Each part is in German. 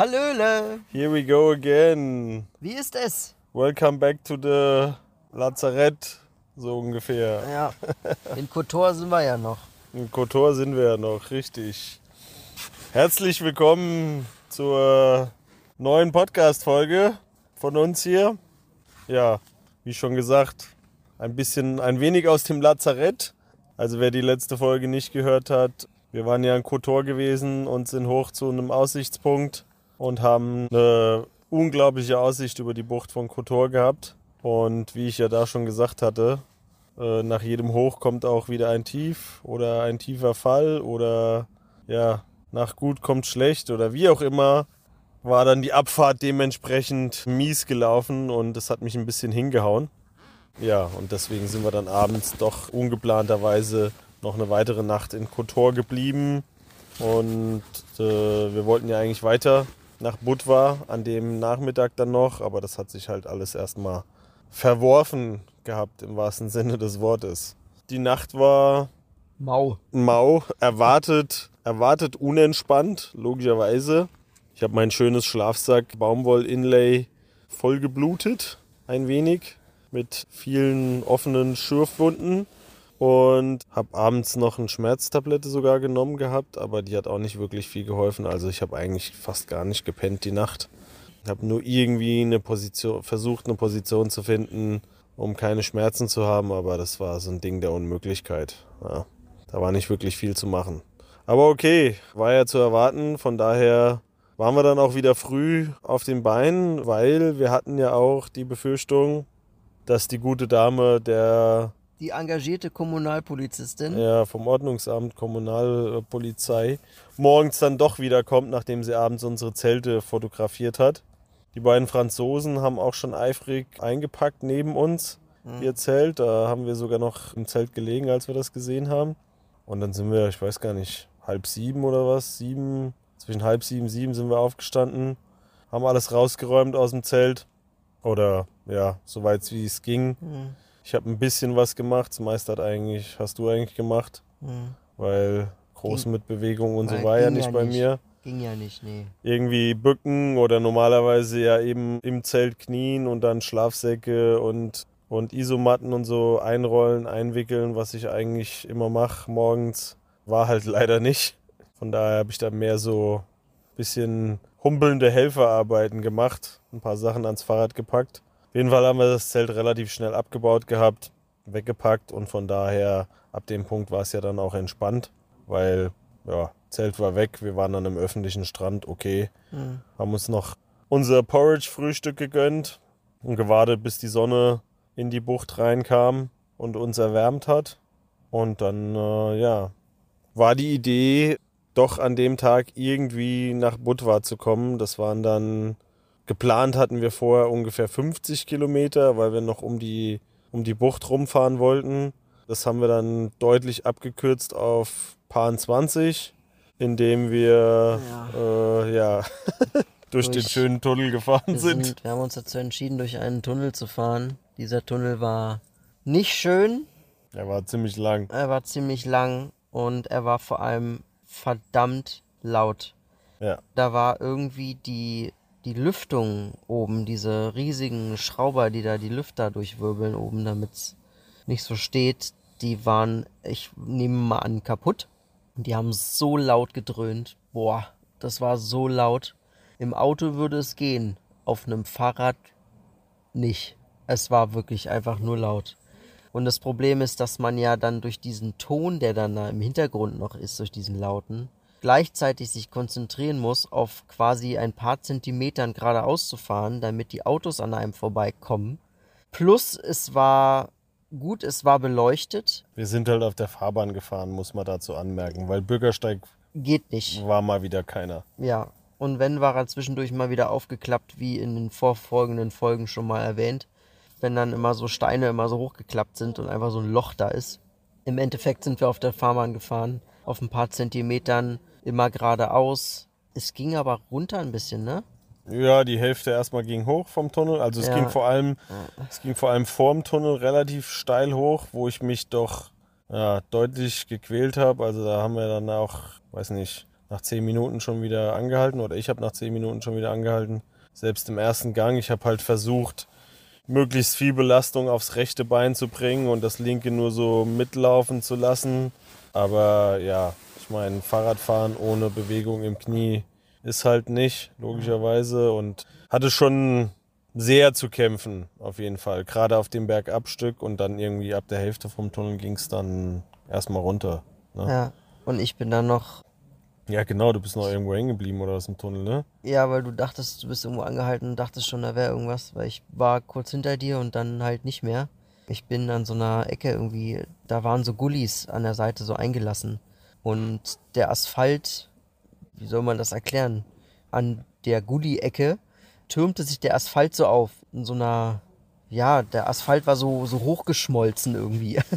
Hallöle, Here we go again. wie ist es? Welcome back to the Lazarett, so ungefähr. Ja, in Kotor sind wir ja noch. In Kotor sind wir ja noch, richtig. Herzlich willkommen zur neuen Podcast-Folge von uns hier. Ja, wie schon gesagt, ein bisschen, ein wenig aus dem Lazarett. Also wer die letzte Folge nicht gehört hat, wir waren ja in Kotor gewesen und sind hoch zu einem Aussichtspunkt und haben eine unglaubliche Aussicht über die Bucht von Kotor gehabt. Und wie ich ja da schon gesagt hatte, äh, nach jedem Hoch kommt auch wieder ein Tief oder ein tiefer Fall oder ja, nach gut kommt schlecht oder wie auch immer, war dann die Abfahrt dementsprechend mies gelaufen und das hat mich ein bisschen hingehauen. Ja, und deswegen sind wir dann abends doch ungeplanterweise noch eine weitere Nacht in Kotor geblieben. Und äh, wir wollten ja eigentlich weiter nach Budva an dem Nachmittag dann noch, aber das hat sich halt alles erstmal verworfen gehabt im wahrsten Sinne des Wortes. Die Nacht war Mau. mau, erwartet, erwartet unentspannt, logischerweise. Ich habe mein schönes Schlafsack Baumwoll-Inlay voll geblutet, ein wenig, mit vielen offenen Schürfwunden. Und habe abends noch eine Schmerztablette sogar genommen gehabt, aber die hat auch nicht wirklich viel geholfen. Also ich habe eigentlich fast gar nicht gepennt die Nacht. Ich habe nur irgendwie eine Position, versucht, eine Position zu finden, um keine Schmerzen zu haben, aber das war so ein Ding der Unmöglichkeit. Ja, da war nicht wirklich viel zu machen. Aber okay, war ja zu erwarten, von daher waren wir dann auch wieder früh auf den Beinen, weil wir hatten ja auch die Befürchtung, dass die gute Dame der Die engagierte Kommunalpolizistin. ja, vom Ordnungsamt, Kommunalpolizei, morgens dann doch wiederkommt, nachdem sie abends unsere Zelte fotografiert hat. Die beiden Franzosen haben auch schon eifrig eingepackt neben uns, ihr Zelt. Da haben wir sogar noch im Zelt gelegen, als wir das gesehen haben. Und dann sind wir, ich weiß gar nicht, halb sieben oder was, sieben, zwischen halb sieben, sieben sind wir aufgestanden, haben alles rausgeräumt aus dem Zelt. Oder ja, soweit wie es ging. Hm, Ich habe ein bisschen was gemacht. Das meiste hat eigentlich, hast du eigentlich gemacht, hm. weil groß Ging- mit Bewegung und so war ja nicht ja bei nicht. mir. Ging ja nicht, nee. Irgendwie bücken oder normalerweise ja eben im Zelt knien und dann Schlafsäcke und, und Isomatten und so einrollen, einwickeln, was ich eigentlich immer mache morgens. War halt leider nicht. Von daher habe ich da mehr so ein bisschen humpelnde Helferarbeiten gemacht, ein paar Sachen ans Fahrrad gepackt. Auf jeden Fall haben wir das Zelt relativ schnell abgebaut gehabt, weggepackt und von daher ab dem Punkt war es ja dann auch entspannt, weil ja, Zelt war weg, wir waren an einem öffentlichen Strand, okay, Hm. haben uns noch unser Porridge-Frühstück gegönnt und gewartet, bis die Sonne in die Bucht reinkam und uns erwärmt hat. Und dann, äh, ja, war die Idee, doch an dem Tag irgendwie nach Budva zu kommen. Das waren dann, geplant hatten wir vorher ungefähr 50 Kilometer, weil wir noch um die, um die Bucht rumfahren wollten. Das haben wir dann deutlich abgekürzt auf Paar 20, indem wir äh, ja, durch, den Durch- schönen Tunnel gefahren Wir, sind. sind, wir haben uns dazu entschieden, durch einen Tunnel zu fahren. Dieser Tunnel war nicht schön, Er war ziemlich lang. er war ziemlich lang und er war vor allem verdammt laut. Ja. Da war irgendwie die, die Lüftung oben, diese riesigen Schrauber, die da die Lüfter durchwirbeln oben, damit es nicht so steht, die waren, ich nehme mal an, kaputt. Und die haben so laut gedröhnt. Boah, das war so laut. Im Auto würde es gehen, auf einem Fahrrad nicht. Es war wirklich einfach nur laut. Und das Problem ist, dass man ja dann durch diesen Ton, der dann da im Hintergrund noch ist, durch diesen Lauten, gleichzeitig sich konzentrieren muss, auf quasi ein paar Zentimetern geradeaus zu fahren, damit die Autos an einem vorbeikommen. Plus es war gut, es war beleuchtet. Wir sind halt auf der Fahrbahn gefahren, muss man dazu anmerken, weil Bürgersteig Geht nicht. war mal wieder keiner. Ja. Und wenn, war er zwischendurch mal wieder aufgeklappt, wie in den vorfolgenden Folgen schon mal erwähnt. Wenn dann immer so Steine immer so hochgeklappt sind und einfach so ein Loch da ist. Im Endeffekt sind wir auf der Fahrbahn gefahren, auf ein paar Zentimetern, immer geradeaus. Es ging aber runter ein bisschen, ne? Ja, die Hälfte erstmal ging hoch vom Tunnel. Also es Ja. ging vor allem, es ging vor allem vorm Tunnel relativ steil hoch, wo ich mich doch ja, deutlich gequält habe. Also da haben wir dann auch, weiß nicht, nach zehn Minuten schon wieder angehalten oder ich habe nach zehn Minuten schon wieder angehalten. Selbst im ersten Gang. Ich habe halt versucht, möglichst viel Belastung aufs rechte Bein zu bringen und das linke nur so mitlaufen zu lassen. Aber ja, ich meine, Fahrradfahren ohne Bewegung im Knie ist halt nicht, logischerweise. Und hatte schon sehr zu kämpfen, auf jeden Fall. Gerade auf dem Bergabstück und dann irgendwie ab der Hälfte vom Tunnel ging es dann erstmal runter. Ne? Ja. Ja. Und ich bin dann noch, genau, du bist noch irgendwo hängen geblieben oder was im Tunnel, ne? ja, weil du dachtest, du bist irgendwo angehalten und dachtest schon, da wäre irgendwas, weil ich war kurz hinter dir und dann halt nicht mehr. Ich bin an so einer Ecke irgendwie, da waren so Gullis an der Seite so eingelassen. Und der Asphalt, wie soll man das erklären? An der Gully-Ecke türmte sich der Asphalt so auf. In so einer, ja, der Asphalt war so, so hochgeschmolzen irgendwie.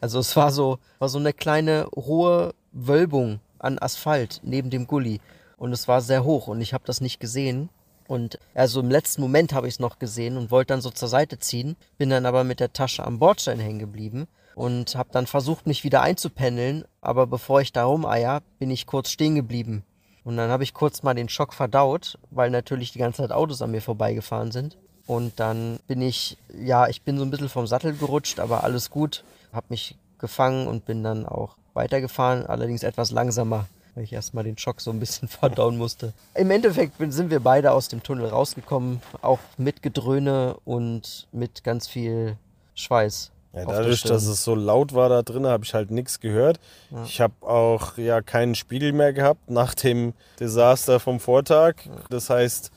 Also es war so, war so eine kleine hohe Wölbung an Asphalt neben dem Gully. Und es war sehr hoch und ich habe das nicht gesehen. Und also im letzten Moment habe ich es noch gesehen und wollte dann so zur Seite ziehen, bin dann aber mit der Tasche am Bordstein hängen geblieben und habe dann versucht, mich wieder einzupendeln. Aber bevor ich da rumeier, bin ich kurz stehen geblieben. Und dann habe ich kurz mal den Schock verdaut, weil natürlich die ganze Zeit Autos an mir vorbeigefahren sind. Und dann bin ich, ja, ich bin so ein bisschen vom Sattel gerutscht, aber alles gut. Hab mich gefangen und bin dann auch weitergefahren, allerdings etwas langsamer, weil ich erstmal den Schock so ein bisschen verdauen musste. Im Endeffekt sind wir beide aus dem Tunnel rausgekommen, auch mit Gedröhne und mit ganz viel Schweiß. Ja, dadurch, dass es so laut war da drin, habe ich halt nichts gehört. Ich habe auch ja keinen Spiegel mehr gehabt nach dem Desaster vom Vortag. Das heißt,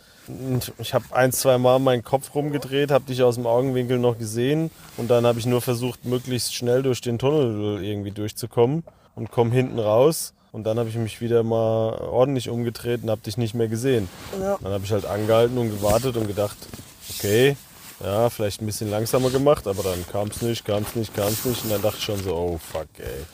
ich habe ein, zwei Mal meinen Kopf rumgedreht, habe dich aus dem Augenwinkel noch gesehen und dann habe ich nur versucht, möglichst schnell durch den Tunnel irgendwie durchzukommen und komme hinten raus. Und dann habe ich mich wieder mal ordentlich umgedreht und habe dich nicht mehr gesehen. Dann habe ich halt angehalten und gewartet und gedacht, okay, ja, vielleicht ein bisschen langsamer gemacht, aber dann kam es nicht, kam es nicht, kam es nicht. Und dann dachte ich schon so, oh fuck, ey.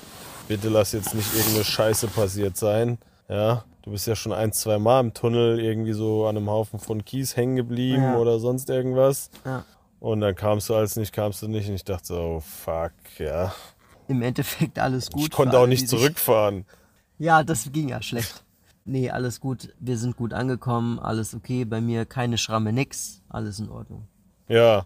Bitte lass jetzt nicht irgendeine Scheiße passiert sein. Ja, du bist ja schon ein, zwei Mal im Tunnel irgendwie so an einem Haufen von Kies hängen geblieben Ja. oder sonst irgendwas. Ja. Und dann kamst du als nicht, kamst du nicht. Und ich dachte so, oh fuck, ja. Im Endeffekt alles gut. Ich konnte auch nicht zurückfahren. Ja, das ging ja schlecht. Nee, alles gut. Wir sind gut angekommen, alles okay. Bei mir keine Schramme, nix. Alles in Ordnung. Ja.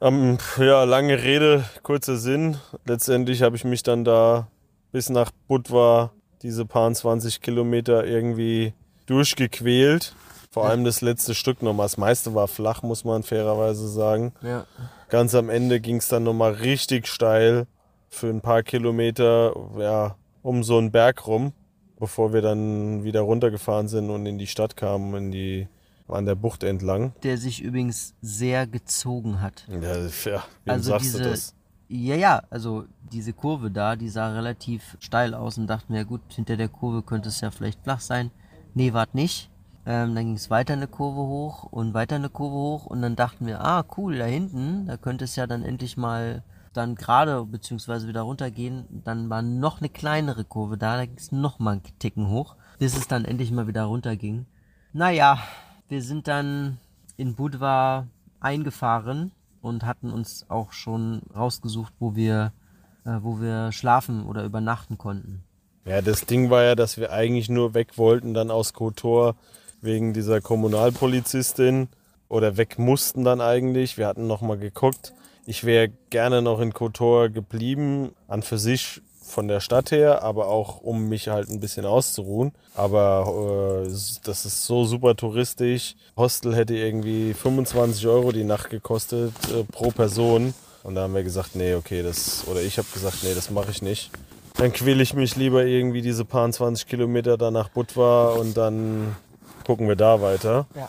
Ähm, ja, lange Rede, kurzer Sinn. Letztendlich habe ich mich dann da bis nach Budva diese paar 20 Kilometer irgendwie durchgequält. Vor allem das letzte Stück nochmal. Das meiste war flach, muss man fairerweise sagen. Ja. Ganz am Ende ging es dann nochmal richtig steil für ein paar Kilometer, ja, um so einen Berg rum, bevor wir dann wieder runtergefahren sind und in die Stadt kamen, in die, an der Bucht entlang. Der sich übrigens sehr gezogen hat. Ja, ja wem Also sagst diese, du das? Ja, ja, also diese Kurve da, die sah relativ steil aus und dachten wir, gut, hinter der Kurve könnte es ja vielleicht flach sein. Nee, wart nicht. Ähm, dann ging es weiter eine Kurve hoch und weiter eine Kurve hoch und dann dachten wir, ah, cool, da hinten, da könnte es ja dann endlich mal dann gerade beziehungsweise wieder runtergehen. Dann war noch eine kleinere Kurve da, da ging es noch mal einen Ticken hoch, bis es dann endlich mal wieder runterging. Naja, wir sind dann in Budva eingefahren und hatten uns auch schon rausgesucht, wo wir, äh, wo wir schlafen oder übernachten konnten. Ja, das Ding war ja, dass wir eigentlich nur weg wollten dann aus Kotor wegen dieser Kommunalpolizistin oder weg mussten dann eigentlich. Wir hatten noch mal geguckt. Ich wäre gerne noch in Kotor geblieben, an für sich von der Stadt her, aber auch um mich halt ein bisschen auszuruhen. Aber äh, das ist so super touristisch. Hostel hätte irgendwie 25 Euro die Nacht gekostet äh, pro Person. Und da haben wir gesagt, nee, okay, das, oder ich habe gesagt, nee, das mache ich nicht. Dann quäle ich mich lieber irgendwie diese paar 20 Kilometer da nach Budva und dann gucken wir da weiter. Ja.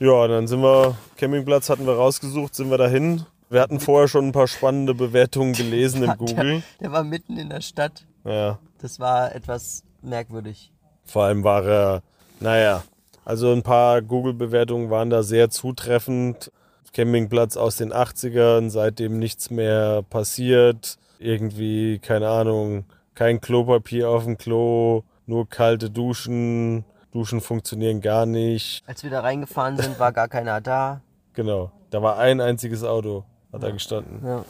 Ja, dann sind wir, Campingplatz hatten wir rausgesucht, sind wir dahin. Wir hatten vorher schon ein paar spannende Bewertungen gelesen im Google. Der, der war mitten in der Stadt. Ja, Das war etwas merkwürdig. vor allem war er, naja, Also ein paar Google-Bewertungen waren da sehr zutreffend. Campingplatz aus den 80ern, seitdem nichts mehr passiert. Irgendwie, keine Ahnung, kein Klopapier auf dem Klo, nur kalte Duschen. Duschen funktionieren gar nicht. Als wir da reingefahren sind, war gar keiner da. Genau, da war ein einziges Auto, hat da gestanden. Ja.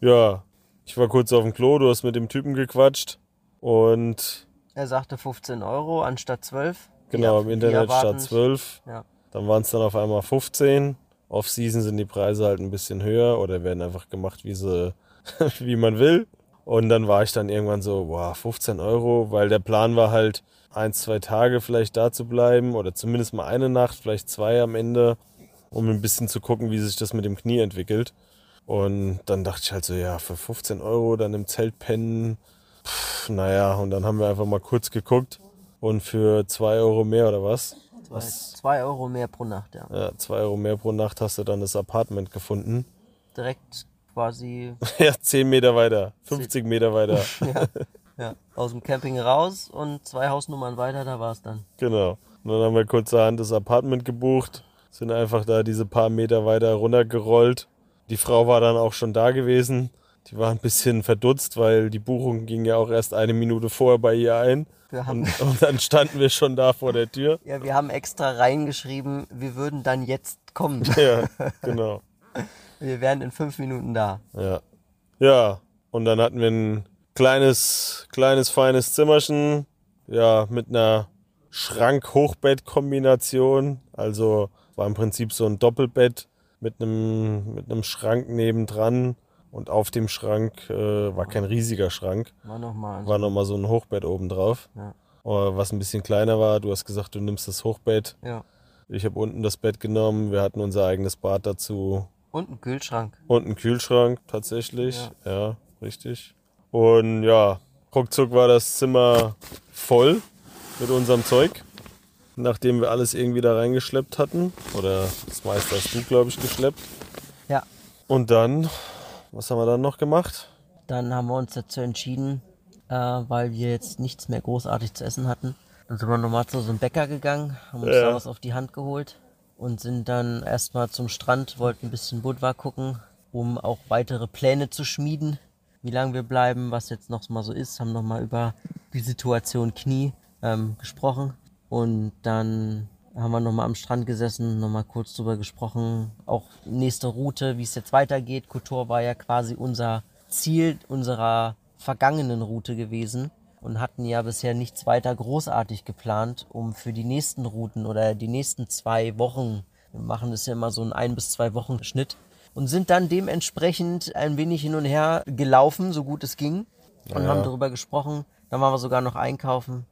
Ja, ich war kurz auf dem Klo, du hast mit dem Typen gequatscht und Er sagte 15 Euro anstatt 12. genau, im Internet statt 12. Ja. Dann waren es dann auf einmal 15. Off-Season sind die Preise halt ein bisschen höher oder werden einfach gemacht, wie sie, wie man will. Und dann war ich dann irgendwann so, boah, 15 Euro, weil der Plan war halt, ein, zwei Tage vielleicht da zu bleiben oder zumindest mal eine Nacht, vielleicht zwei am Ende, um ein bisschen zu gucken, wie sich das mit dem Knie entwickelt. Und dann dachte ich halt so, ja, für 15 Euro dann im Zelt pennen, pff, naja, und dann haben wir einfach mal kurz geguckt und für zwei Euro mehr oder was? Zwei, zwei Euro mehr pro Nacht, ja. Ja, zwei Euro mehr pro Nacht hast du dann das Apartment gefunden. Direkt quasi Ja, 10 Meter weiter, 50 Meter weiter. ja, aus dem Camping raus und zwei Hausnummern weiter, da war es dann. genau. Und dann haben wir kurzerhand das Apartment gebucht, sind einfach da diese paar Meter weiter runtergerollt. Die Frau war dann auch schon da gewesen. Die war ein bisschen verdutzt, weil die Buchung ging ja auch erst eine Minute vorher bei ihr ein. Und, und dann standen wir schon da vor der Tür. ja, wir haben extra reingeschrieben, wir würden dann jetzt kommen. Ja, genau. Wir wären in fünf Minuten da. Ja. Ja, und dann hatten wir ein kleines, kleines, feines Zimmerchen, ja, mit einer Schrank-Hochbett-Kombination. Also war im Prinzip so ein Doppelbett mit einem, mit einem Schrank nebendran. Und auf dem Schrank äh, war kein riesiger Schrank, War nochmal. war nochmal so ein Hochbett oben drauf. Ja. Äh, Was ein bisschen kleiner war. Du hast gesagt, du nimmst das Hochbett. Ja. Ich habe unten das Bett genommen. Wir hatten unser eigenes Bad dazu. Und ein Kühlschrank. Und ein Kühlschrank tatsächlich. Ja. richtig. Und ja, ruckzuck war das Zimmer voll mit unserem Zeug. Nachdem wir alles irgendwie da reingeschleppt hatten. Oder das meiste hast du, glaube ich, geschleppt. Ja. Und dann, was haben wir dann noch gemacht? Dann haben wir uns dazu entschieden, äh, weil wir jetzt nichts mehr großartig zu essen hatten. Dann sind wir nochmal zu so einem Bäcker gegangen, haben uns Ja. da was auf die Hand geholt und sind dann erstmal zum Strand, wollten ein bisschen Budva gucken, um auch weitere Pläne zu schmieden, wie lange wir bleiben, was jetzt noch mal so ist, haben nochmal über die Situation Knie ähm, gesprochen und dann haben wir nochmal am Strand gesessen, nochmal kurz drüber gesprochen, auch nächste Route, wie es jetzt weitergeht. Kotor war ja quasi unser Ziel unserer vergangenen Route gewesen und hatten ja bisher nichts weiter großartig geplant, um für die nächsten Routen oder die nächsten zwei Wochen, wir machen das ja immer so einen ein bis zwei Wochen Schnitt, und sind dann dementsprechend ein wenig hin und her gelaufen, so gut es ging, und Ja. haben darüber gesprochen. Dann waren wir sogar noch einkaufen.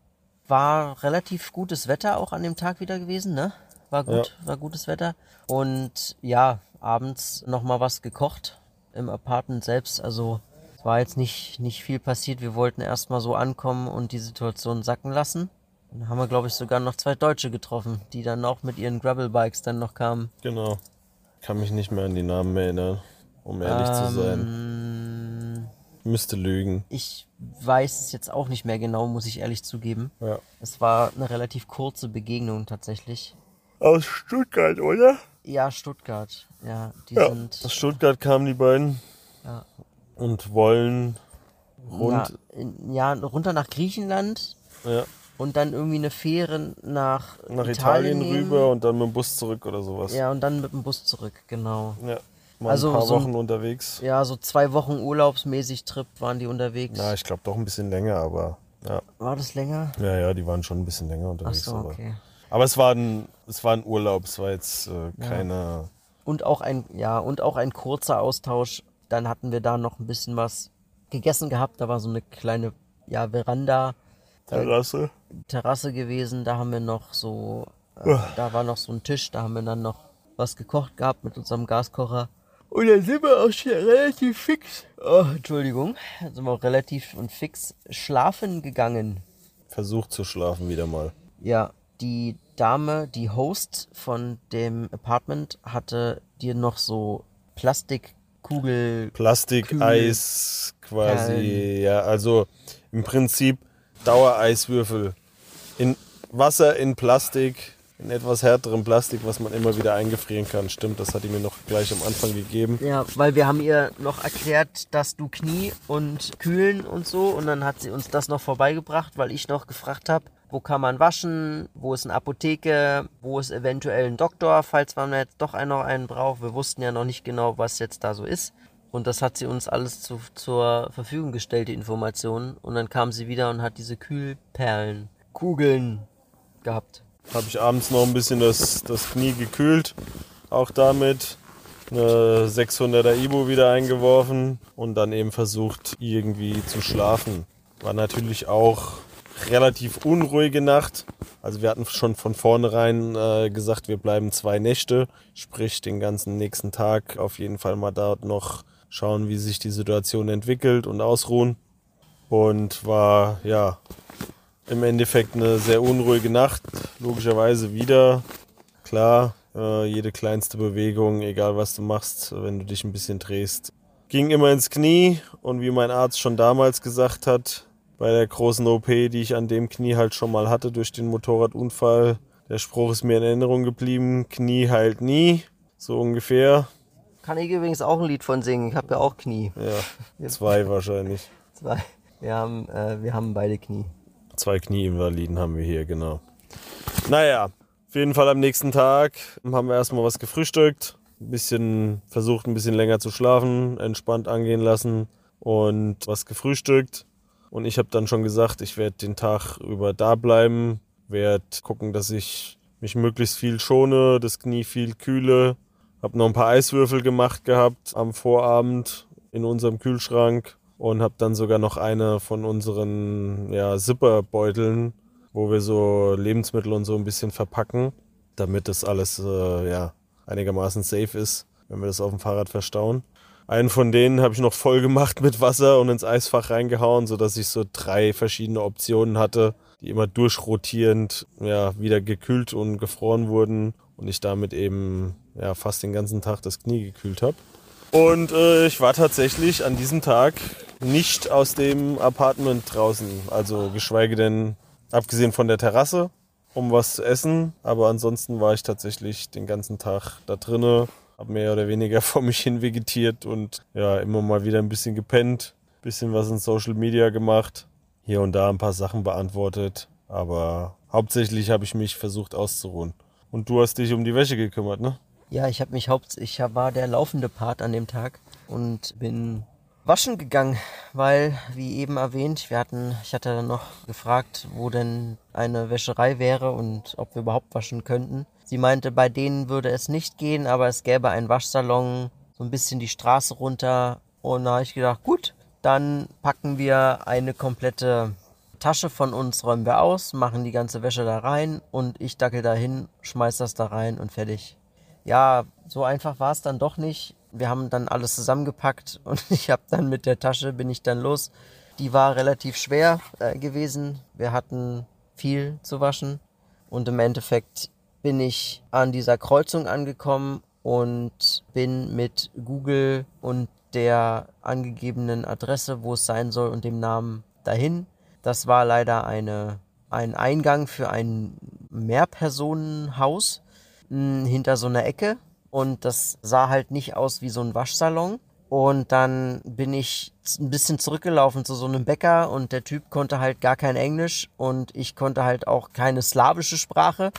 War relativ gutes Wetter auch an dem Tag wieder gewesen, ne? War gut, war gutes Wetter. Und ja, abends nochmal was gekocht im Apartment selbst. Also es war jetzt nicht, nicht viel passiert. Wir wollten erstmal so ankommen und die Situation sacken lassen. Dann haben wir, glaube ich, sogar noch zwei Deutsche getroffen, die dann auch mit ihren Gravel-Bikes dann noch kamen. Genau. Kann mich nicht mehr an die Namen erinnern, um ehrlich zu sein. Müsste lügen. ich weiß es jetzt auch nicht mehr genau, muss ich ehrlich zugeben. Ja. Es war eine relativ kurze Begegnung tatsächlich. Aus Stuttgart, oder? Ja, Stuttgart. Ja, die Ja. sind. Aus Stuttgart kamen die beiden Ja. und wollen rund. Ja, ja, runter nach Griechenland Ja. und dann irgendwie eine Fähre nach, nach Italien, nehmen. rüber und dann mit dem Bus zurück oder sowas. Ja, und dann mit dem Bus zurück, genau. Ja. Mal Also ein paar so ein- Wochen unterwegs. Ja, so zwei Wochen urlaubsmäßig Trip waren die unterwegs. Ja, ich glaube doch ein bisschen länger, aber ja. War das länger? Ja, ja, die waren schon ein bisschen länger Ach unterwegs. so, aber, okay. aber es war ein, es war ein Urlaub, es war jetzt äh, keine. Und auch ein, ja, und auch ein kurzer Austausch. Dann hatten wir da noch ein bisschen was gegessen gehabt. Da war so eine kleine, ja, Veranda, Terrasse. Terrasse gewesen. Da haben wir noch so, äh, da war noch so ein Tisch. Da haben wir dann noch was gekocht gehabt mit unserem Gaskocher. Und dann sind wir auch schon relativ fix. Oh, Entschuldigung. Dann sind wir auch relativ und fix schlafen gegangen. Versucht zu schlafen wieder mal. Ja, die Dame, die Host von dem Apartment, hatte dir noch so Plastikkugel. Plastik, Kühl. Eis quasi, Perlen. ja, also im Prinzip Dauereiswürfel in Wasser in Plastik in etwas härterem Plastik, was man immer wieder eingefrieren kann. Stimmt, das hat die mir noch gleich am Anfang gegeben. Ja, weil wir haben ihr noch erklärt, dass du Knie und Kühlen und so und dann hat sie uns das noch vorbeigebracht, weil ich noch gefragt habe, wo kann man waschen, wo ist eine Apotheke, wo ist eventuell ein Doktor, falls man jetzt doch einen noch einen braucht. Wir wussten ja noch nicht genau, was jetzt da so ist. Und das hat sie uns alles zu, zur Verfügung gestellt, die Informationen. Und dann kam sie wieder und hat diese Kühlperlen, Kugeln gehabt. Habe ich abends noch ein bisschen das, das Knie gekühlt, auch damit. Eine 600er Ibo wieder eingeworfen und dann eben versucht, irgendwie zu schlafen. War natürlich auch relativ unruhige Nacht. Also wir hatten schon von vornherein äh, gesagt, wir bleiben zwei Nächte, sprich den ganzen nächsten Tag auf jeden Fall mal dort noch schauen, wie sich die Situation entwickelt und ausruhen. Und war ja im Endeffekt eine sehr unruhige Nacht. Logischerweise wieder. Klar, äh, jede kleinste Bewegung, egal was du machst, wenn du dich ein bisschen drehst, ging immer ins Knie. Und wie mein Arzt schon damals gesagt hat, bei der großen OP, die ich an dem Knie halt schon mal hatte durch den Motorradunfall, der Spruch ist mir in Erinnerung geblieben, Knie heilt nie, so ungefähr. Kann ich übrigens auch ein Lied von singen, ich habe ja auch Knie. Ja, zwei wahrscheinlich. Zwei. Wir haben, äh, wir haben beide Knie. Zwei Knieinvaliden haben wir hier, genau. Naja, auf jeden Fall am nächsten Tag haben wir erstmal was gefrühstückt, ein bisschen versucht, ein bisschen länger zu schlafen, entspannt angehen lassen und was gefrühstückt. Und ich habe dann schon gesagt, ich werde den Tag über da bleiben, werde gucken, dass ich mich möglichst viel schone, das Knie viel kühle. Habe noch ein paar Eiswürfel gemacht gehabt am Vorabend in unserem Kühlschrank und habe dann sogar noch eine von unseren ja, Zipperbeuteln, wo wir so Lebensmittel und so ein bisschen verpacken, damit das alles äh, ja, einigermaßen safe ist, wenn wir das auf dem Fahrrad verstauen. Einen von denen habe ich noch voll gemacht mit Wasser und ins Eisfach reingehauen, sodass ich so drei verschiedene Optionen hatte, die immer durchrotierend ja, wieder gekühlt und gefroren wurden und ich damit eben ja, fast den ganzen Tag das Knie gekühlt habe. Und äh, ich war tatsächlich an diesem Tag nicht aus dem Apartment draußen. Also geschweige denn, abgesehen von der Terrasse, um was zu essen. Aber ansonsten war ich tatsächlich den ganzen Tag da drinnen, habe mehr oder weniger vor mich hin vegetiert und ja, immer mal wieder ein bisschen gepennt, bisschen was in Social Media gemacht, hier und da ein paar Sachen beantwortet. Aber hauptsächlich habe ich mich versucht auszuruhen. Und du hast dich um die Wäsche gekümmert, ne? Ja, ich habe mich haupt, ich war der laufende Part an dem Tag und bin waschen gegangen, weil, wie eben erwähnt, wir hatten, ich hatte dann noch gefragt, wo denn eine Wäscherei wäre und ob wir überhaupt waschen könnten. Sie meinte, bei denen würde es nicht gehen, aber es gäbe einen Waschsalon, so ein bisschen die Straße runter. Und da habe ich gedacht, gut, dann packen wir eine komplette Tasche von uns, räumen wir aus, machen die ganze Wäsche da rein und ich dackel da hin, schmeiß das da rein und fertig ja, so einfach war es dann doch nicht. Wir haben dann alles zusammengepackt und ich habe dann mit der Tasche bin ich dann los. Die war relativ schwer äh, gewesen. Wir hatten viel zu waschen und im Endeffekt bin ich an dieser Kreuzung angekommen und bin mit Google und der angegebenen Adresse, wo es sein soll und dem Namen dahin. Das war leider eine, ein Eingang für ein Mehrpersonenhaus hinter so einer Ecke und das sah halt nicht aus wie so ein Waschsalon. Und dann bin ich ein bisschen zurückgelaufen zu so einem Bäcker und der Typ konnte halt gar kein Englisch und ich konnte halt auch keine slawische Sprache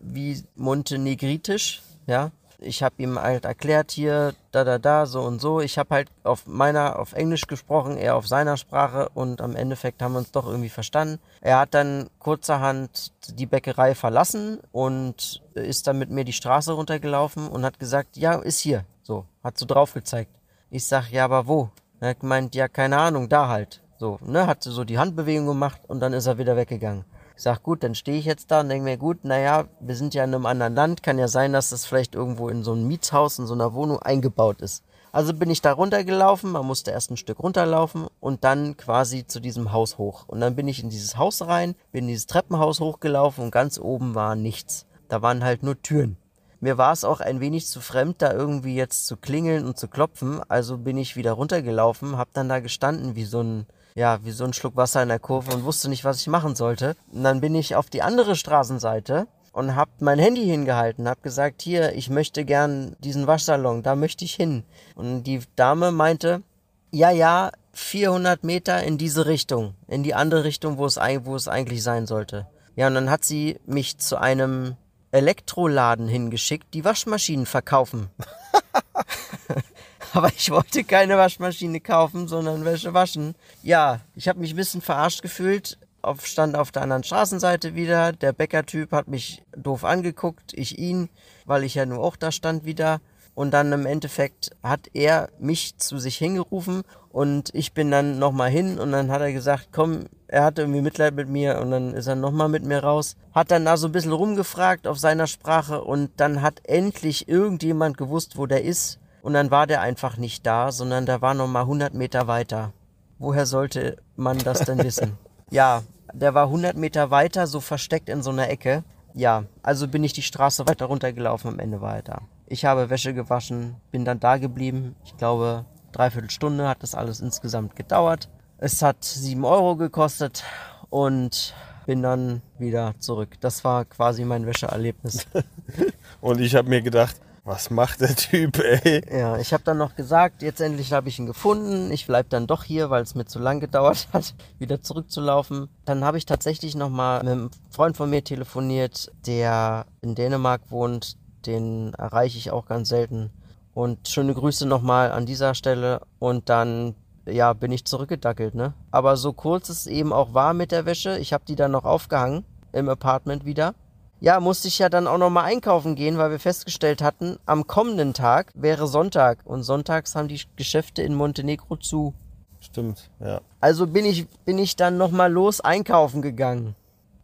wie Montenegritisch, ja ich habe ihm halt erklärt hier, da, da, da, so und so. Ich habe halt auf meiner, auf Englisch gesprochen, er auf seiner Sprache und am Endeffekt haben wir uns doch irgendwie verstanden. Er hat dann kurzerhand die Bäckerei verlassen und ist dann mit mir die Straße runtergelaufen und hat gesagt, ja, ist hier. So, hat so drauf gezeigt. Ich sag, ja, aber wo? Er hat gemeint, ja, keine Ahnung, da halt. So, ne, hat so die Handbewegung gemacht und dann ist er wieder weggegangen. Sag, gut, dann stehe ich jetzt da und denke mir, gut, naja, wir sind ja in einem anderen Land, kann ja sein, dass das vielleicht irgendwo in so einem Mietshaus, in so einer Wohnung eingebaut ist. Also bin ich da runtergelaufen, man musste erst ein Stück runterlaufen und dann quasi zu diesem Haus hoch. Und dann bin ich in dieses Haus rein, bin in dieses Treppenhaus hochgelaufen und ganz oben war nichts. Da waren halt nur Türen. Mir war es auch ein wenig zu fremd, da irgendwie jetzt zu klingeln und zu klopfen. Also bin ich wieder runtergelaufen, hab dann da gestanden wie so ein ja, wie so ein Schluck Wasser in der Kurve und wusste nicht, was ich machen sollte. Und dann bin ich auf die andere Straßenseite und hab mein Handy hingehalten, hab gesagt, hier, ich möchte gern diesen Waschsalon, da möchte ich hin. Und die Dame meinte, ja, ja, 400 Meter in diese Richtung, in die andere Richtung, wo es, wo es eigentlich sein sollte. Ja, und dann hat sie mich zu einem Elektroladen hingeschickt, die Waschmaschinen verkaufen. Aber ich wollte keine Waschmaschine kaufen, sondern Wäsche waschen. Ja, ich habe mich ein bisschen verarscht gefühlt. Auf, stand auf der anderen Straßenseite wieder. Der Bäckertyp hat mich doof angeguckt, ich ihn, weil ich ja nur auch da stand wieder. Und dann im Endeffekt hat er mich zu sich hingerufen und ich bin dann nochmal hin und dann hat er gesagt, komm, er hatte irgendwie Mitleid mit mir und dann ist er nochmal mit mir raus. Hat dann da so ein bisschen rumgefragt auf seiner Sprache und dann hat endlich irgendjemand gewusst, wo der ist. Und dann war der einfach nicht da, sondern der war nochmal 100 Meter weiter. Woher sollte man das denn wissen? Ja, der war 100 Meter weiter, so versteckt in so einer Ecke. Ja, also bin ich die Straße weiter runtergelaufen, am Ende war er da. Ich habe Wäsche gewaschen, bin dann da geblieben. Ich glaube, dreiviertel Stunde hat das alles insgesamt gedauert. Es hat sieben Euro gekostet und bin dann wieder zurück. Das war quasi mein Wäscheerlebnis. und ich habe mir gedacht, was macht der Typ, ey? Ja, ich habe dann noch gesagt, jetzt endlich habe ich ihn gefunden. Ich bleib dann doch hier, weil es mir zu lang gedauert hat, wieder zurückzulaufen. Dann habe ich tatsächlich nochmal mit einem Freund von mir telefoniert, der in Dänemark wohnt. Den erreiche ich auch ganz selten. Und schöne Grüße nochmal an dieser Stelle. Und dann, ja, bin ich zurückgedackelt, ne? Aber so kurz es eben auch war mit der Wäsche, ich habe die dann noch aufgehangen im Apartment wieder ja, musste ich ja dann auch nochmal einkaufen gehen, weil wir festgestellt hatten, am kommenden Tag wäre Sonntag und sonntags haben die Geschäfte in Montenegro zu. Stimmt, ja. Also bin ich, bin ich dann nochmal los einkaufen gegangen.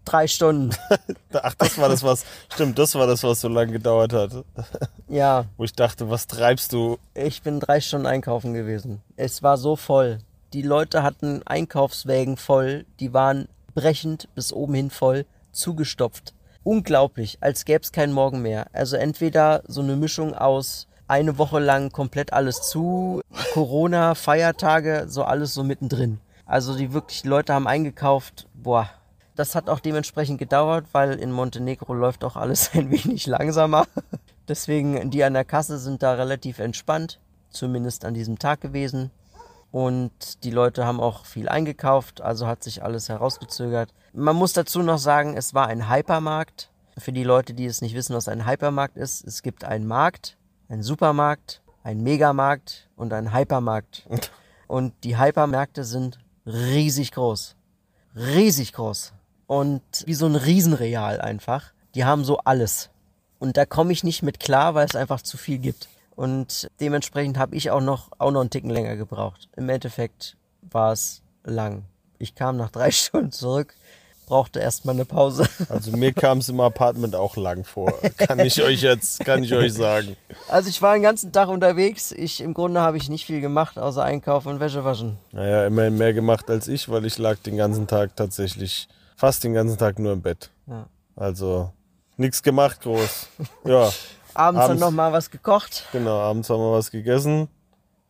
Drei Stunden. Ach, das war das, was, stimmt, das war das, was so lange gedauert hat. Ja. Wo ich dachte, was treibst du? Ich bin drei Stunden einkaufen gewesen. Es war so voll. Die Leute hatten Einkaufswägen voll, die waren brechend bis oben hin voll, zugestopft unglaublich, als gäbe es keinen Morgen mehr. Also entweder so eine Mischung aus eine Woche lang komplett alles zu, Corona, Feiertage, so alles so mittendrin. Also die wirklich Leute haben eingekauft, boah. Das hat auch dementsprechend gedauert, weil in Montenegro läuft auch alles ein wenig langsamer. Deswegen, die an der Kasse sind da relativ entspannt, zumindest an diesem Tag gewesen. Und die Leute haben auch viel eingekauft, also hat sich alles herausgezögert. Man muss dazu noch sagen, es war ein Hypermarkt. Für die Leute, die es nicht wissen, was ein Hypermarkt ist, es gibt einen Markt, einen Supermarkt, einen Megamarkt und einen Hypermarkt. Und die Hypermärkte sind riesig groß. Riesig groß. Und wie so ein Riesenreal einfach. Die haben so alles. Und da komme ich nicht mit klar, weil es einfach zu viel gibt. Und dementsprechend habe ich auch noch, auch noch einen Ticken länger gebraucht. Im Endeffekt war es lang. Ich kam nach drei Stunden zurück, brauchte erstmal eine Pause. Also mir kam es im Apartment auch lang vor. Kann ich euch jetzt, kann ich euch sagen. Also ich war den ganzen Tag unterwegs. Ich, im Grunde habe ich nicht viel gemacht, außer einkaufen und Wäsche waschen. Naja, immerhin mehr gemacht als ich, weil ich lag den ganzen Tag tatsächlich, fast den ganzen Tag nur im Bett. Ja. Also nichts gemacht groß. Ja. Abends, abends dann nochmal was gekocht. Genau, abends haben wir was gegessen.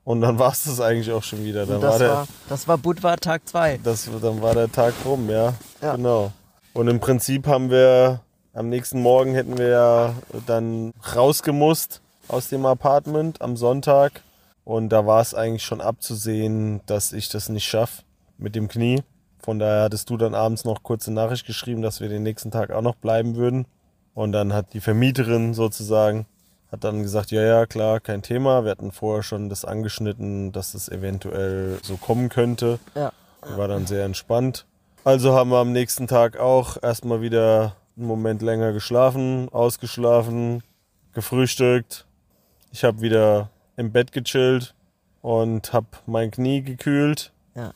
Und dann war es das eigentlich auch schon wieder. Dann das, war der, war, das war Budva Tag 2. Dann war der Tag rum, ja, ja. Genau. Und im Prinzip haben wir am nächsten Morgen hätten wir ja dann rausgemusst aus dem Apartment am Sonntag. Und da war es eigentlich schon abzusehen, dass ich das nicht schaffe mit dem Knie. Von daher hattest du dann abends noch kurze Nachricht geschrieben, dass wir den nächsten Tag auch noch bleiben würden. Und dann hat die Vermieterin sozusagen, hat dann gesagt, ja, ja, klar, kein Thema. Wir hatten vorher schon das angeschnitten, dass es eventuell so kommen könnte. Ja. War dann sehr entspannt. Also haben wir am nächsten Tag auch erstmal wieder einen Moment länger geschlafen, ausgeschlafen, gefrühstückt. Ich habe wieder im Bett gechillt und habe mein Knie gekühlt. Ja.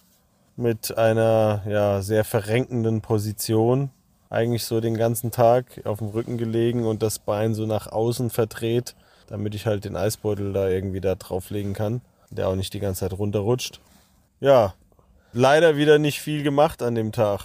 Mit einer ja, sehr verrenkenden Position eigentlich so den ganzen Tag auf dem Rücken gelegen und das Bein so nach außen verdreht, damit ich halt den Eisbeutel da irgendwie da drauflegen kann, der auch nicht die ganze Zeit runterrutscht. Ja, leider wieder nicht viel gemacht an dem Tag.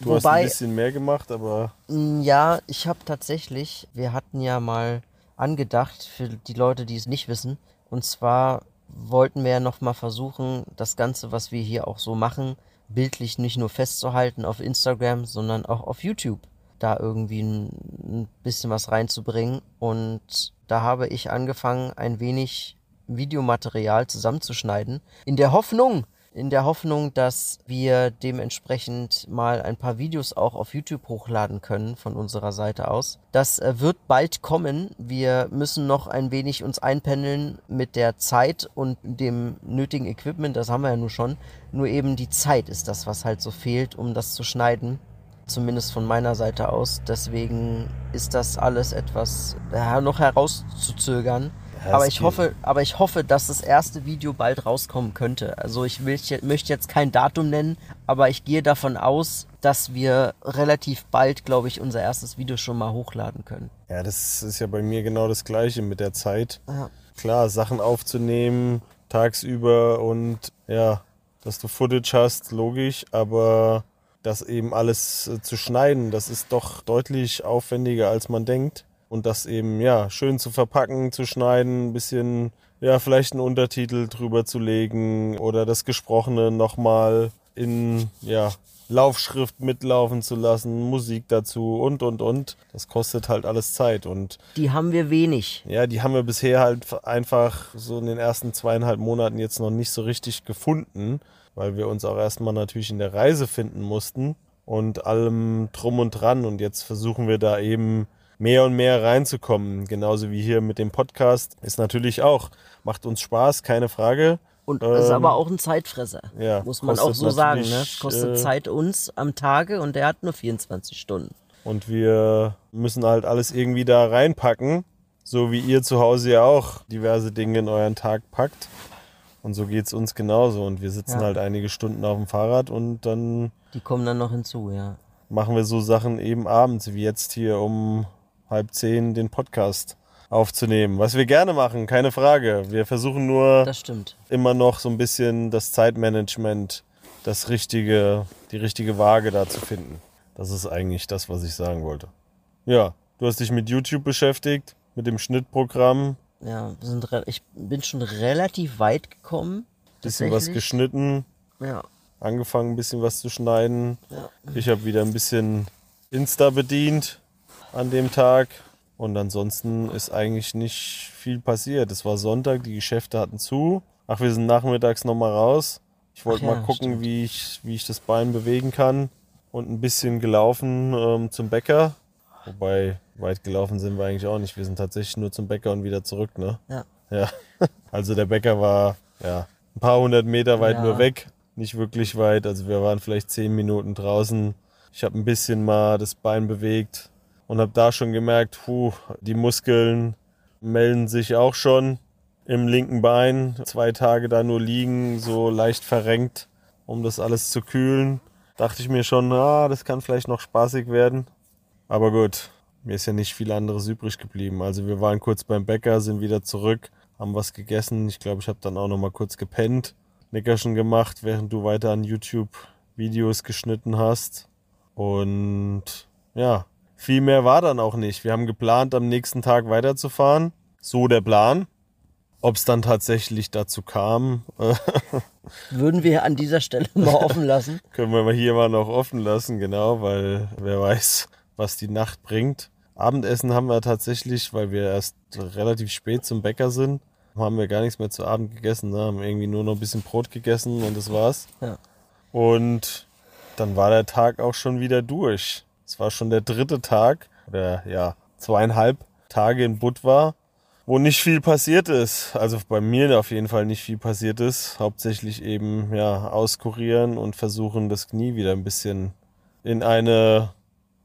Du Wobei, hast ein bisschen mehr gemacht, aber. Mm, ja, ich habe tatsächlich, wir hatten ja mal angedacht, für die Leute, die es nicht wissen, und zwar wollten wir ja nochmal versuchen, das Ganze, was wir hier auch so machen, bildlich nicht nur festzuhalten auf Instagram, sondern auch auf YouTube. da irgendwie ein, bisschen was reinzubringen. Und da habe ich angefangen, ein wenig Videomaterial zusammenzuschneiden, in der Hoffnung, in der Hoffnung, dass wir dementsprechend mal ein paar Videos auch auf YouTube hochladen können von unserer Seite aus. Das äh, wird bald kommen. Wir müssen noch ein wenig uns einpendeln mit der Zeit und dem nötigen Equipment. Das haben wir ja nur schon. Nur eben die Zeit ist das, was halt so fehlt, um das zu schneiden. Zumindest von meiner Seite aus. Deswegen ist das alles etwas ja, noch herauszuzögern. Ja, aber ich geht. hoffe, aber ich hoffe, dass das erste Video bald rauskommen könnte. Also ich will, möchte jetzt kein Datum nennen, aber ich gehe davon aus, dass wir relativ bald, glaube ich, unser erstes Video schon mal hochladen können. Ja, das ist ja bei mir genau das Gleiche mit der Zeit. Ja. Klar, Sachen aufzunehmen, tagsüber und ja, dass du Footage hast, logisch, aber das eben alles äh, zu schneiden, das ist doch deutlich aufwendiger, als man denkt. Und das eben, ja, schön zu verpacken, zu schneiden, ein bisschen, ja, vielleicht einen Untertitel drüber zu legen oder das Gesprochene nochmal in, ja, Laufschrift mitlaufen zu lassen, Musik dazu und, und, und. Das kostet halt alles Zeit und Die haben wir wenig. ja, die haben wir bisher halt einfach so in den ersten zweieinhalb Monaten jetzt noch nicht so richtig gefunden, weil wir uns auch erstmal natürlich in der Reise finden mussten und allem drum und dran. Und jetzt versuchen wir da eben mehr und mehr reinzukommen. Genauso wie hier mit dem Podcast. Ist natürlich auch, macht uns Spaß, keine Frage. Und das ist Ähm, aber auch ein Zeitfresser. ja, muss man auch so sagen. Ne? Kostet äh, Zeit uns am Tage und der hat nur 24 Stunden. Und wir müssen halt alles irgendwie da reinpacken, so wie ihr zu Hause ja auch diverse Dinge in euren Tag packt. Und so geht's uns genauso. Und wir sitzen Ja. halt einige Stunden auf dem Fahrrad und dann Die kommen dann noch hinzu, ja. machen wir so Sachen eben abends, wie jetzt hier um halb zehn den Podcast aufzunehmen. Was wir gerne machen, keine Frage. Wir versuchen nur immer noch so ein bisschen das Zeitmanagement, das richtige, die richtige Waage da zu finden. Das ist eigentlich das, was ich sagen wollte. Ja, du hast dich mit YouTube beschäftigt, mit dem Schnittprogramm, Ja, wir sind ich bin schon relativ weit gekommen. bisschen was geschnitten, Ja, angefangen ein bisschen was zu schneiden. ja. Ich habe wieder ein bisschen Insta bedient an dem Tag. Und ansonsten ist eigentlich nicht viel passiert. Es war Sonntag, die Geschäfte hatten zu. Ach, wir sind nachmittags nochmal raus. Ich wollte ja, mal gucken, stimmt. wie ich, wie ich das Bein bewegen kann. Und ein bisschen gelaufen ähm, zum Bäcker. Wobei, weit gelaufen sind wir eigentlich auch nicht. Wir sind tatsächlich nur zum Bäcker und wieder zurück, ne? Ja. Ja. Also der Bäcker war ja ein paar hundert Meter weit Ja. nur weg. Nicht wirklich weit. Also wir waren vielleicht zehn Minuten draußen. Ich habe ein bisschen mal das Bein bewegt und habe da schon gemerkt, puh, die Muskeln melden sich auch schon im linken Bein. Zwei Tage da nur liegen, so leicht verrenkt, um das alles zu kühlen. Dachte ich mir schon, ah, das kann vielleicht noch spaßig werden. Aber gut, mir ist ja nicht viel anderes übrig geblieben. Also wir waren kurz beim Bäcker, sind wieder zurück, haben was gegessen. Ich glaube, ich habe dann auch noch mal kurz gepennt, Nickerchen gemacht, während du weiter an YouTube Videos geschnitten hast. Und ja, viel mehr war dann auch nicht. Wir haben geplant, am nächsten Tag weiterzufahren. So der Plan. Ob es dann tatsächlich dazu kam, äh, Würden wir an dieser Stelle mal offen lassen. können wir mal hier mal noch offen lassen, genau, weil wer weiß, was die Nacht bringt. Abendessen haben wir tatsächlich, weil wir erst relativ spät zum Bäcker sind, haben wir gar nichts mehr zu Abend gegessen, ne? haben irgendwie nur noch ein bisschen Brot gegessen und das war's. Ja. Und dann war der Tag auch schon wieder durch. Es war schon der dritte Tag, oder ja, zweieinhalb Tage in Budva, wo nicht viel passiert ist. Also bei mir auf jeden Fall nicht viel passiert ist. Hauptsächlich eben, ja, auskurieren und versuchen, das Knie wieder ein bisschen in eine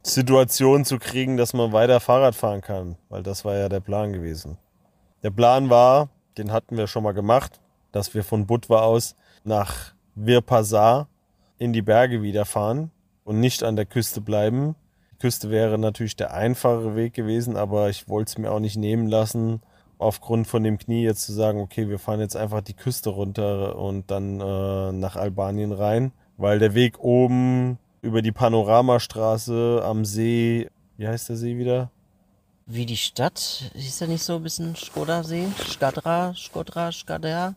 Situation zu kriegen, dass man weiter Fahrrad fahren kann. Weil das war ja der Plan gewesen. Der Plan war, den hatten wir schon mal gemacht, dass wir von Budva aus nach Virpasar in die Berge wieder fahren und nicht an der Küste bleiben. Die Küste wäre natürlich der einfachere Weg gewesen, aber ich wollte es mir auch nicht nehmen lassen, aufgrund von dem Knie jetzt zu sagen, okay, wir fahren jetzt einfach die Küste runter und dann äh, nach Albanien rein, weil der Weg oben über die Panoramastraße am See, wie heißt der See wieder? Wie die Stadt, hieß der nicht so ein bisschen Skoda-See? Skadra, Skodra, Skadra?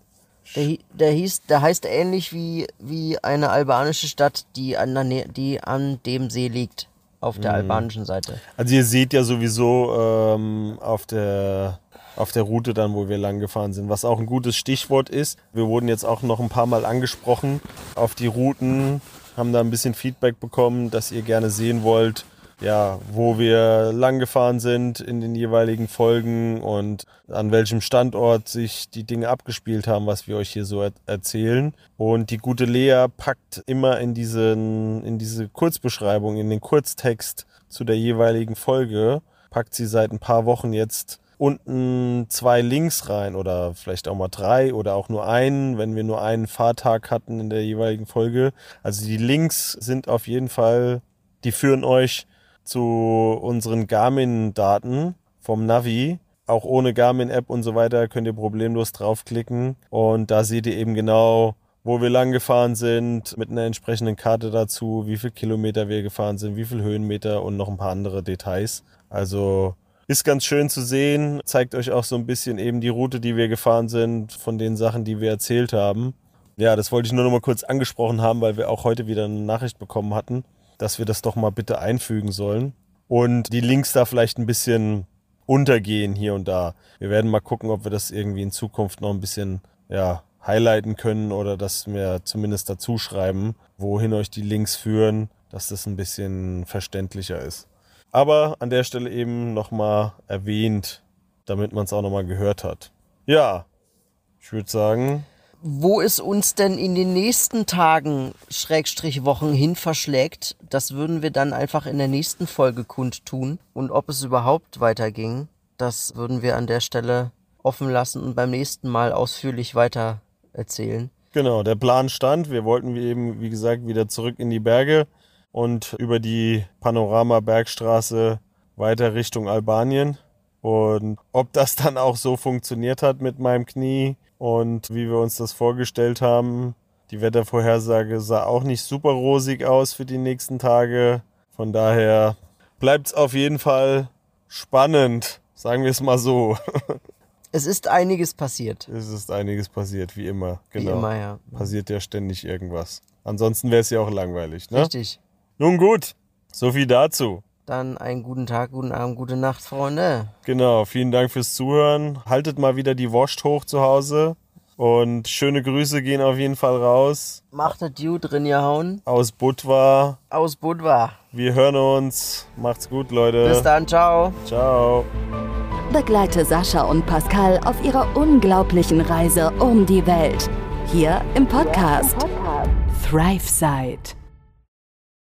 Der, der hieß, der heißt ähnlich wie, wie eine albanische Stadt, die an, der die an dem See liegt. auf der albanischen Seite. Also ihr seht ja sowieso ähm, auf der auf der Route dann, wo wir lang gefahren sind, was auch ein gutes Stichwort ist. Wir wurden jetzt auch noch ein paar Mal angesprochen auf die Routen, haben da ein bisschen Feedback bekommen, dass ihr gerne sehen wollt, ja, wo wir lang gefahren sind in den jeweiligen Folgen und an welchem Standort sich die Dinge abgespielt haben, was wir euch hier so er erzählen. Und die gute Lea packt immer in diesen, in diese Kurzbeschreibung, in den Kurztext zu der jeweiligen Folge, packt sie seit ein paar Wochen jetzt unten zwei Links rein oder vielleicht auch mal drei oder auch nur einen, wenn wir nur einen Fahrtag hatten in der jeweiligen Folge. Also die Links sind auf jeden Fall, die führen euch zu unseren Garmin-Daten vom Navi. Auch ohne Garmin-App und so weiter könnt ihr problemlos draufklicken. Und da seht ihr eben genau, wo wir lang gefahren sind, mit einer entsprechenden Karte dazu, wie viel Kilometer wir gefahren sind, wie viel Höhenmeter und noch ein paar andere Details. Also ist ganz schön zu sehen, zeigt euch auch so ein bisschen eben die Route, die wir gefahren sind, von den Sachen, die wir erzählt haben. Ja, das wollte ich nur noch mal kurz angesprochen haben, weil wir auch heute wieder eine Nachricht bekommen hatten dass wir das doch mal bitte einfügen sollen. Und die Links da vielleicht ein bisschen untergehen hier und da. Wir werden mal gucken, ob wir das irgendwie in Zukunft noch ein bisschen, ja, highlighten können oder dass wir zumindest dazu schreiben, wohin euch die Links führen, dass das ein bisschen verständlicher ist. Aber an der Stelle eben nochmal erwähnt, damit man es auch nochmal gehört hat. Ja, ich würde sagen, wo es uns denn in den nächsten Tagen, Schrägstrich Wochen hin verschlägt, das würden wir dann einfach in der nächsten Folge kundtun. Und ob es überhaupt weiterging, das würden wir an der Stelle offen lassen und beim nächsten Mal ausführlich weiter erzählen. Genau, der Plan stand. Wir wollten eben, wie gesagt, wieder zurück in die Berge und über die Panorama-Bergstraße weiter Richtung Albanien. Und ob das dann auch so funktioniert hat mit meinem Knie, und wie wir uns das vorgestellt haben, die Wettervorhersage sah auch nicht super rosig aus für die nächsten Tage. Von daher bleibt es auf jeden Fall spannend, sagen wir es mal so. Es ist einiges passiert. Es ist einiges passiert, wie immer. Genau. Wie immer, ja. Passiert ja ständig irgendwas. Ansonsten wäre es ja auch langweilig, ne? Richtig. Nun gut, so viel dazu. Dann einen guten Tag, guten Abend, gute Nacht, Freunde. Genau, vielen Dank fürs Zuhören. Haltet mal wieder die Wurst hoch zu Hause. Und schöne Grüße gehen auf jeden Fall raus. Macht es gut, drin hauen. Aus Budva. Aus Budva. Wir hören uns. Macht's gut, Leute. Bis dann, ciao. Ciao. Begleite Sascha und Pascal auf ihrer unglaublichen Reise um die Welt. Hier im Podcast, ja, im Podcast. Thrive Side.